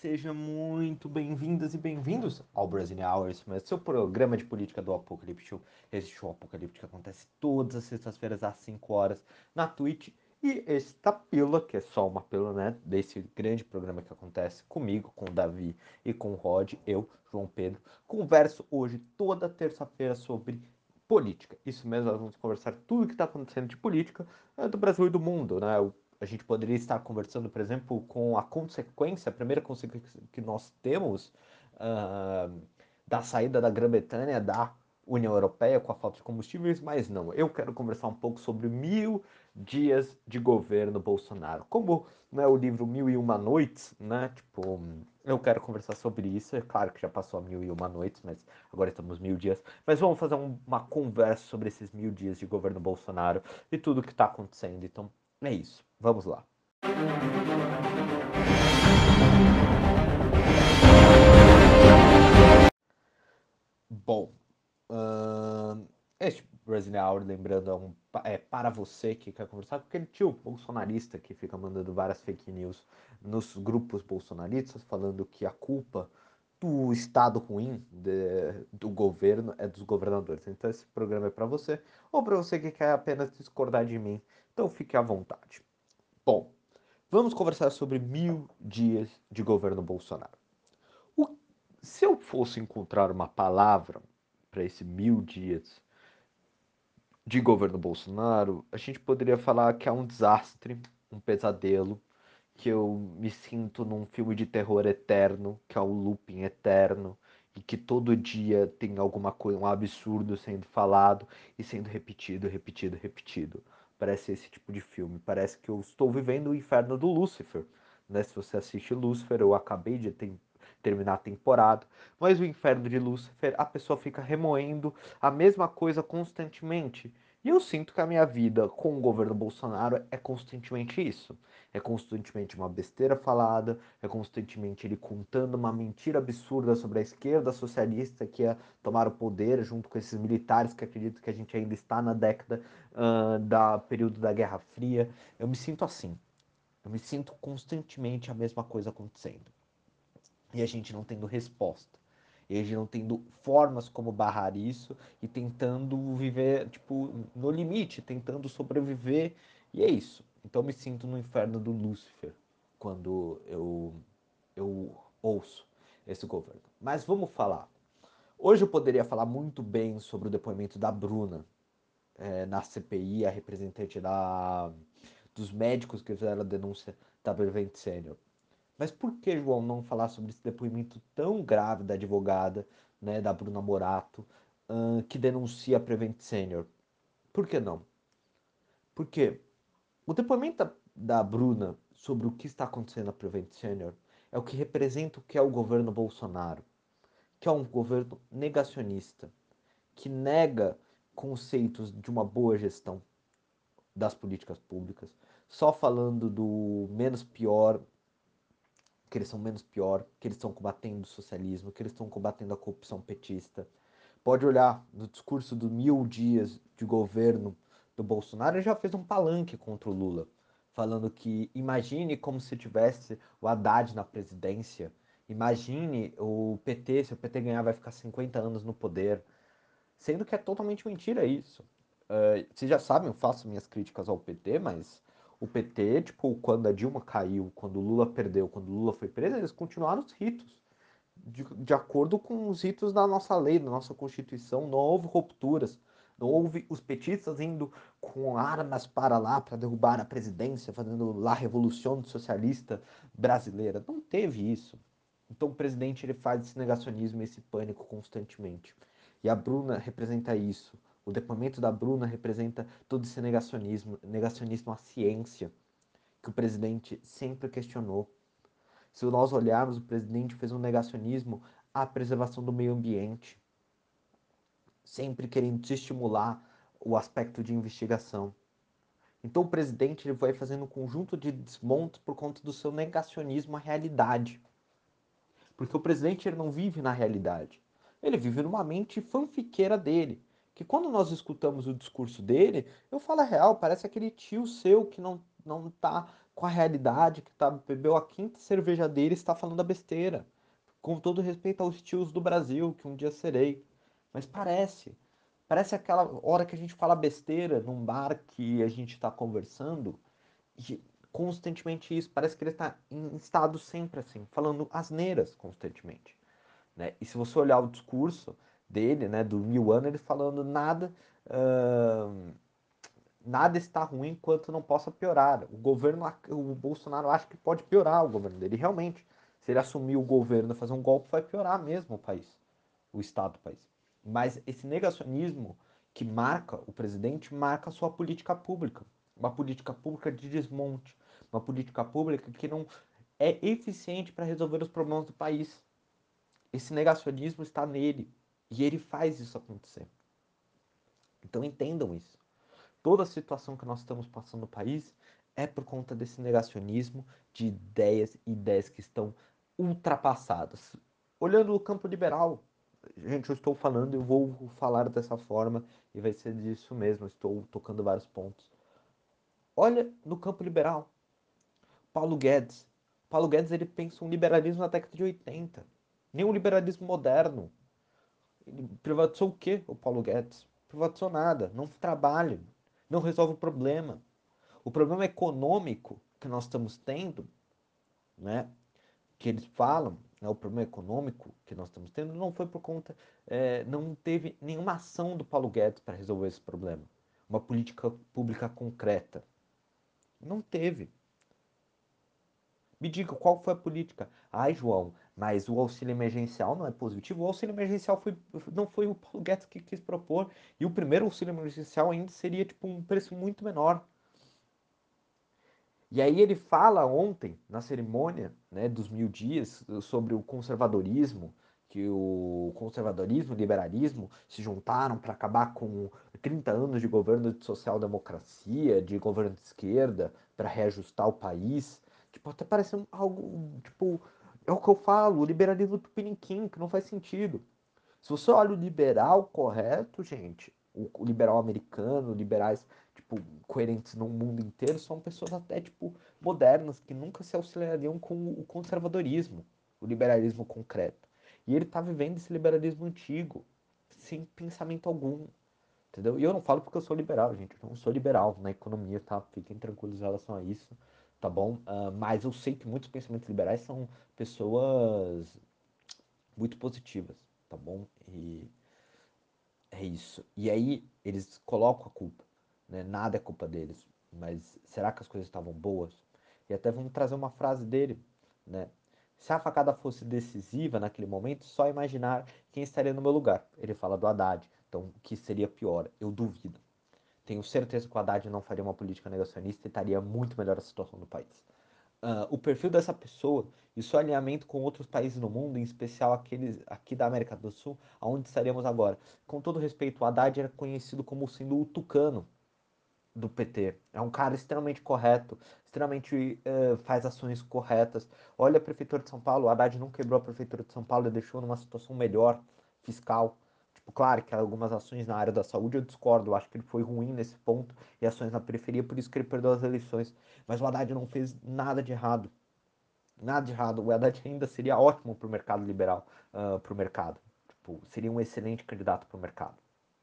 Sejam muito bem-vindas e bem-vindos ao Brazilian Hours, seu programa de política do Apocalipse. Esse show Apocalipse que acontece todas as sextas-feiras às 5 horas na Twitch. E esta pílula, que é só uma pílula, né, desse grande programa que acontece comigo, com o Davi e com o Rod, eu, João Pedro, converso hoje toda terça-feira sobre política. Isso mesmo, nós vamos conversar tudo que está acontecendo de política é, do Brasil e do mundo, né? O a gente poderia estar conversando, por exemplo, com a consequência, a primeira consequência que nós temos uh, da saída da Grã-Bretanha da União Europeia com a falta de combustíveis, mas não. Eu quero conversar um pouco sobre mil dias de governo Bolsonaro. Como não é o livro Mil e Uma Noites, né? Tipo, eu quero conversar sobre isso. É claro que já passou a mil e uma noites, mas agora estamos mil dias. Mas vamos fazer um, uma conversa sobre esses mil dias de governo Bolsonaro e tudo o que está acontecendo. Então, é isso. Vamos lá. Bom, uh, este Brazilian Hour, lembrando, é, um, é, para você que quer conversar com aquele tio bolsonarista que fica mandando várias fake news nos grupos bolsonaristas, falando que a culpa do estado ruim de, do governo é dos governadores. Então esse programa é para você, ou para você que quer apenas discordar de mim. Então fique à vontade. Bom, vamos conversar sobre mil dias de governo Bolsonaro. O, se eu fosse encontrar uma palavra para esse mil dias de governo Bolsonaro, a gente poderia falar que é um desastre, um pesadelo, que eu me sinto num filme de terror eterno, que é o looping eterno, e que todo dia tem alguma coisa, um absurdo sendo falado e sendo repetido, repetido, repetido. Parece esse tipo de filme. Parece que eu estou vivendo o inferno do Lúcifer. Né? Se você assiste Lúcifer, eu acabei de ter, terminar a temporada. Mas o inferno de Lúcifer, a pessoa fica remoendo a mesma coisa constantemente. E eu sinto que a minha vida com o governo Bolsonaro é constantemente isso. É constantemente uma besteira falada, é constantemente ele contando uma mentira absurda sobre a esquerda socialista que ia tomar o poder junto com esses militares que acreditam que a gente ainda está na década uh, da período da Guerra Fria. Eu me sinto assim. Eu me sinto constantemente a mesma coisa acontecendo. E a gente não tendo resposta. E a gente não tendo formas como barrar isso e tentando viver, tipo, no limite, tentando sobreviver. E é isso. Então me sinto no inferno do Lúcifer quando eu, eu ouço esse governo. Mas vamos falar. Hoje eu poderia falar muito bem sobre o depoimento da Bruna é, na CPI, a representante da, dos médicos que fizeram a denúncia da Prevent Senior. Mas por que, João, não falar sobre esse depoimento tão grave da advogada, né, da Bruna Morato, uh, que denuncia a Prevent Senior? Por que não? Porque o depoimento da, Bruna sobre o que está acontecendo na Prevent Senior é o que representa o que é o governo Bolsonaro, que é um governo negacionista, que nega conceitos de uma boa gestão das políticas públicas, só falando do menos pior que eles são menos pior, que eles estão combatendo o socialismo, que eles estão combatendo a corrupção petista. Pode olhar no discurso do mil dias de governo do Bolsonaro, já fez um palanque contra o Lula, falando que imagine como se tivesse o Haddad na presidência, imagine o PT, se o PT ganhar vai ficar 50 anos no poder, sendo que é totalmente mentira isso. Uh, vocês já sabem, eu faço minhas críticas ao PT, mas o PT, tipo, quando a Dilma caiu, quando o Lula perdeu, quando o Lula foi preso, eles continuaram os ritos. De, de acordo com os ritos da nossa lei, da nossa Constituição, não houve rupturas. Houve os petistas indo com armas para lá para derrubar a presidência, fazendo lá a revolução socialista brasileira. Não teve isso. Então o presidente ele faz esse negacionismo, esse pânico constantemente. E a Bruna representa isso. O depoimento da Bruna representa todo esse negacionismo, negacionismo à ciência, que o presidente sempre questionou. Se nós olharmos, o presidente fez um negacionismo à preservação do meio ambiente, sempre querendo estimular o aspecto de investigação. Então o presidente ele vai fazendo um conjunto de desmontes por conta do seu negacionismo à realidade. Porque o presidente ele não vive na realidade. Ele vive numa mente fanfiqueira dele que quando nós escutamos o discurso dele, eu falo a real, parece aquele tio seu que não, não tá com a realidade que tá, bebeu a quinta cerveja dele e está falando a besteira. Com todo respeito aos tios do Brasil, que um dia serei. Mas parece. Parece aquela hora que a gente fala besteira num bar que a gente está conversando. E constantemente isso. Parece que ele está em estado sempre assim, falando asneiras constantemente. Né? E se você olhar o discurso dele, né, do anos, ele falando nada. Uh, nada está ruim enquanto não possa piorar. O governo, o Bolsonaro acha que pode piorar o governo dele. Realmente, se ele assumir o governo e fazer um golpe, vai piorar mesmo o país, o estado do país. Mas esse negacionismo que marca o presidente marca a sua política pública. Uma política pública de desmonte, uma política pública que não é eficiente para resolver os problemas do país. Esse negacionismo está nele e ele faz isso acontecer. Então entendam isso toda a situação que nós estamos passando no país é por conta desse negacionismo de ideias, ideias que estão ultrapassadas. Olhando o campo liberal, gente, eu estou falando, eu vou falar dessa forma e vai ser disso mesmo, estou tocando vários pontos. Olha no campo liberal, Paulo Guedes. Paulo Guedes ele pensa um liberalismo na década de 80, nem um liberalismo moderno. Ele privatizou o quê, o Paulo Guedes? Privatizou nada, não trabalha, não resolve o problema. O problema econômico que nós estamos tendo, né, que eles falam, né, o problema econômico que nós estamos tendo, não foi por conta, é, não teve nenhuma ação do Paulo Guedes para resolver esse problema. Uma política pública concreta. Não teve. Me diga qual foi a política. Ai, João, mas o auxílio emergencial não é positivo. O auxílio emergencial foi, não foi o Paulo Guedes que quis propor. E o primeiro auxílio emergencial ainda seria tipo um preço muito menor. E aí ele fala ontem, na cerimônia né, dos mil dias, sobre o conservadorismo, que o conservadorismo e o liberalismo se juntaram para acabar com 30 anos de governo de social-democracia, de governo de esquerda, para reajustar o país. Tipo, até parece algo, tipo, é o que eu falo, o liberalismo tupiniquim, que não faz sentido. Se você olha o liberal correto, gente, o, liberal americano, liberais, tipo, coerentes no mundo inteiro, são pessoas até, tipo, modernas, que nunca se auxiliariam com o conservadorismo, o liberalismo concreto. E ele tá vivendo esse liberalismo antigo, sem pensamento algum, entendeu? E eu não falo porque eu sou liberal, gente, eu não sou liberal na economia, tá? Fiquem tranquilos em relação a isso tá bom? Uh, mas eu sei que muitos pensamentos liberais são pessoas muito positivas, tá bom? E é isso. E aí eles colocam a culpa, né? Nada é culpa deles, mas será que as coisas estavam boas? E até vamos trazer uma frase dele, né? Se a facada fosse decisiva naquele momento, só imaginar quem estaria no meu lugar. Ele fala do Haddad. Então, o que seria pior? Eu duvido. Tenho certeza que o Haddad não faria uma política negacionista e estaria muito melhor a situação do país. Uh, o perfil dessa pessoa e seu alinhamento com outros países no mundo, em especial aqueles aqui da América do Sul, aonde estaremos agora. Com todo respeito, o Haddad era conhecido como sendo o tucano do PT. É um cara extremamente correto, extremamente uh, faz ações corretas. Olha a prefeitura de São Paulo, o Haddad não quebrou a prefeitura de São Paulo e deixou numa situação melhor fiscal. Claro que algumas ações na área da saúde eu discordo, eu acho que ele foi ruim nesse ponto e ações na periferia, por isso que ele perdeu as eleições. Mas o Haddad não fez nada de errado. Nada de errado. O Haddad ainda seria ótimo para o mercado liberal, uh, ah, para o mercado. Tipo, seria um excelente candidato para o mercado,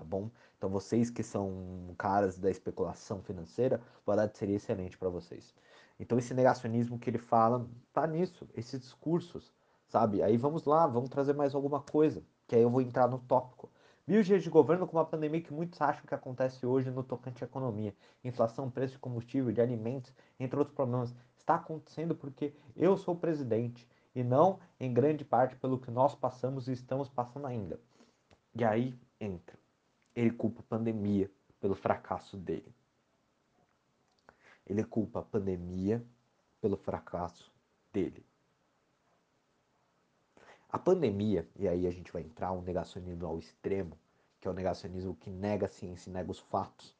tá bom? Então vocês que são caras da especulação financeira, o Haddad seria excelente para vocês. Então esse negacionismo que ele fala, tá nisso, esses discursos, sabe? Aí vamos lá, vamos trazer mais alguma coisa que aí eu vou entrar no tópico. Mil dias de governo com uma pandemia que muitos acham que acontece hoje no tocante à economia. Inflação, preço de combustível, de alimentos, entre outros problemas. Está acontecendo porque eu sou presidente e não em grande parte pelo que nós passamos e estamos passando ainda. E aí entra. Ele culpa a pandemia pelo fracasso dele. Ele culpa a pandemia pelo fracasso dele. A pandemia, e aí a gente vai entrar um negacionismo ao extremo, que é o negacionismo que nega a ciência e nega os fatos.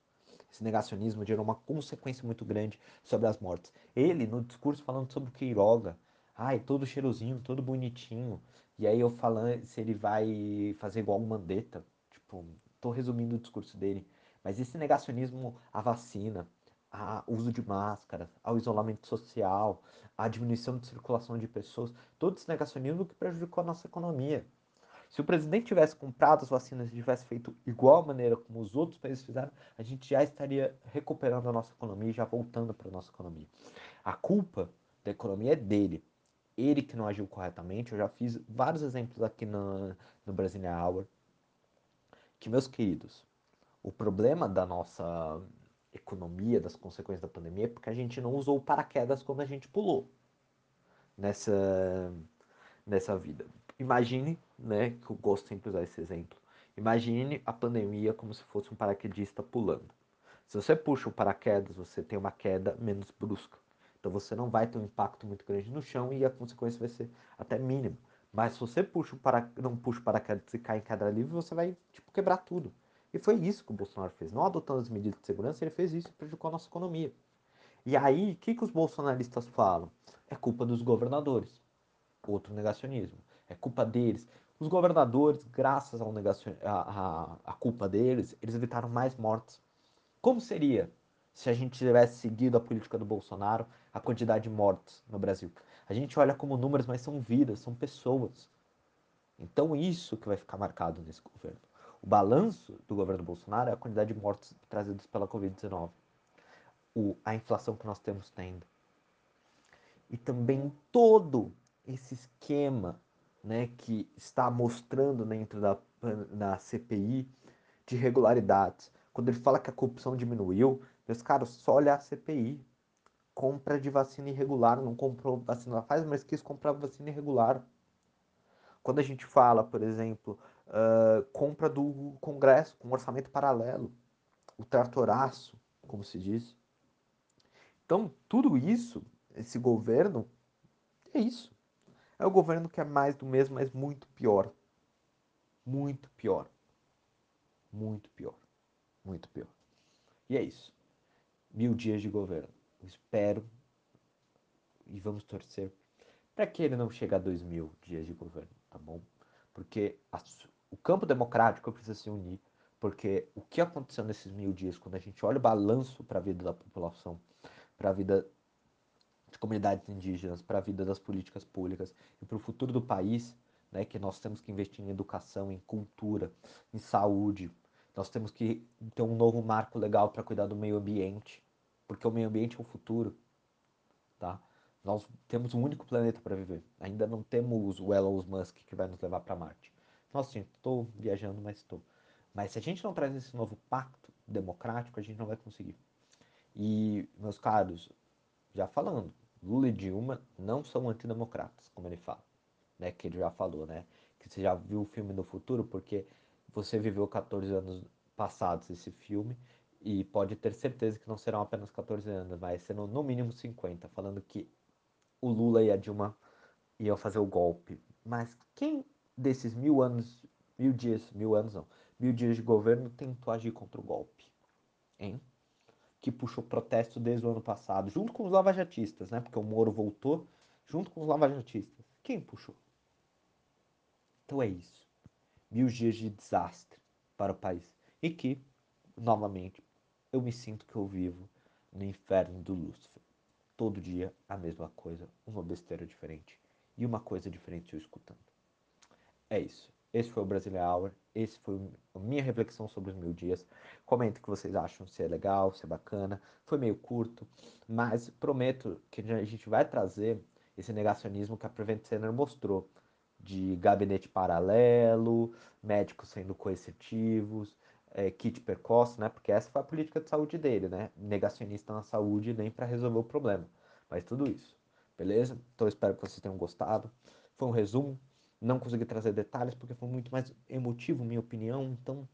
Esse negacionismo gerou uma consequência muito grande sobre as mortes. Ele, no discurso falando sobre o Queiroga, ai, todo cheirosinho, todo bonitinho. E aí eu falando se ele vai fazer igual o Mandetta. Tipo, tô resumindo o discurso dele. Mas esse negacionismo à vacina, ao uso de máscaras, ao isolamento social, à diminuição de circulação de pessoas, todo esse negacionismo que prejudicou a nossa economia. Se o presidente tivesse comprado as vacinas e tivesse feito igual maneira como os outros países fizeram, a gente já estaria recuperando a nossa economia e já voltando para a nossa economia. A culpa da economia é dele. Ele que não agiu corretamente. Eu já fiz vários exemplos aqui no, no Brasília Hour. Que, meus queridos, o problema da nossa economia, das consequências da pandemia, é porque a gente não usou o paraquedas quando a gente pulou nessa, nessa vida. Imagine, né, que eu gosto sempre de usar esse exemplo. Imagine a pandemia como se fosse um paraquedista pulando. Se você puxa o paraquedas, você tem uma queda menos brusca. Então você não vai ter um impacto muito grande no chão e a consequência vai ser até mínima. Mas se você puxa para... não puxa o paraquedas e cai em queda livre, você vai tipo, quebrar tudo. E foi isso que o Bolsonaro fez. Não adotando as medidas de segurança, ele fez isso e prejudicou a nossa economia. E aí, o que, que os bolsonaristas falam? É culpa dos governadores. Outro negacionismo. É culpa deles. Os governadores, graças ao negacion... a, a, a culpa deles, eles evitaram mais mortes. Como seria se a gente tivesse seguido a política do Bolsonaro, a quantidade de mortes no Brasil? A gente olha como números, mas são vidas, são pessoas. Então, isso que vai ficar marcado nesse governo. O balanço do governo Bolsonaro é a quantidade de mortes trazidas pela Covid-19. A inflação que nós temos tendo. E também todo esse esquema né, que está mostrando dentro da, da CPI de irregularidades. Quando ele fala que a corrupção diminuiu, meus caros, só olhar a CPI. Compra de vacina irregular, não comprou vacina faz, mas quis comprar vacina irregular. Quando a gente fala, por exemplo, uh, compra do Congresso com orçamento paralelo, o tratoraço, como se diz. Então, tudo isso, esse governo, é isso. É o governo que é mais do mesmo, mas muito pior. Muito pior. Muito pior. Muito pior. E é isso. Mil dias de governo. Espero e vamos torcer para que ele não chegue a dois mil dias de governo, tá bom? Porque a, o campo democrático precisa se unir, porque o que aconteceu nesses mil dias, quando a gente olha o balanço para a vida da população, para a vida de comunidades indígenas, para a vida das políticas públicas e para o futuro do país, né, que nós temos que investir em educação, em cultura, em saúde, nós temos que ter um novo marco legal para cuidar do meio ambiente, porque o meio ambiente é o futuro, tá? Nós temos um único planeta para viver. Ainda não temos o Elon Musk que vai nos levar para Marte. Nossa, gente, estou viajando, mas estou. Mas se a gente não traz esse novo pacto democrático, a gente não vai conseguir. E, meus caros, já falando, Lula e Dilma não são antidemocratas, como ele fala, né? Que ele já falou, né? Que você já viu o filme no futuro, porque você viveu 14 anos passados esse filme e pode ter certeza que não serão apenas 14 anos, mas serão no mínimo 50, falando que o Lula e a Dilma iam fazer o golpe. Mas quem desses mil anos, mil dias, mil anos não, mil dias de governo tentou agir contra o golpe? Hein? Que puxou protesto desde o ano passado, junto com os lavajatistas, né? Porque o Moro voltou junto com os lavajatistas. Quem puxou? Então é isso. Mil dias de desastre para o país. E que, novamente, eu me sinto que eu vivo no inferno do Lúcifer. Todo dia a mesma coisa, uma besteira diferente e uma coisa diferente eu escutando. É isso. Esse foi o Brasília Hour. Esse foi a minha reflexão sobre os mil dias. Comenta o que vocês acham, se é legal, se é bacana. Foi meio curto, mas prometo que a gente vai trazer esse negacionismo que a Prevent Center mostrou de gabinete paralelo, médicos sendo coercitivos, é, kit precoce, né? Porque essa foi a política de saúde dele, né? Negacionista na saúde nem para resolver o problema. Mas tudo isso, beleza? Então espero que vocês tenham gostado. Foi um resumo. Não consegui trazer detalhes porque foi muito mais emotivo, minha opinião. Então,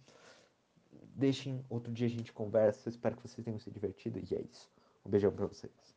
deixem outro dia a gente conversa. Espero que vocês tenham se divertido. E é isso. Um beijão para vocês.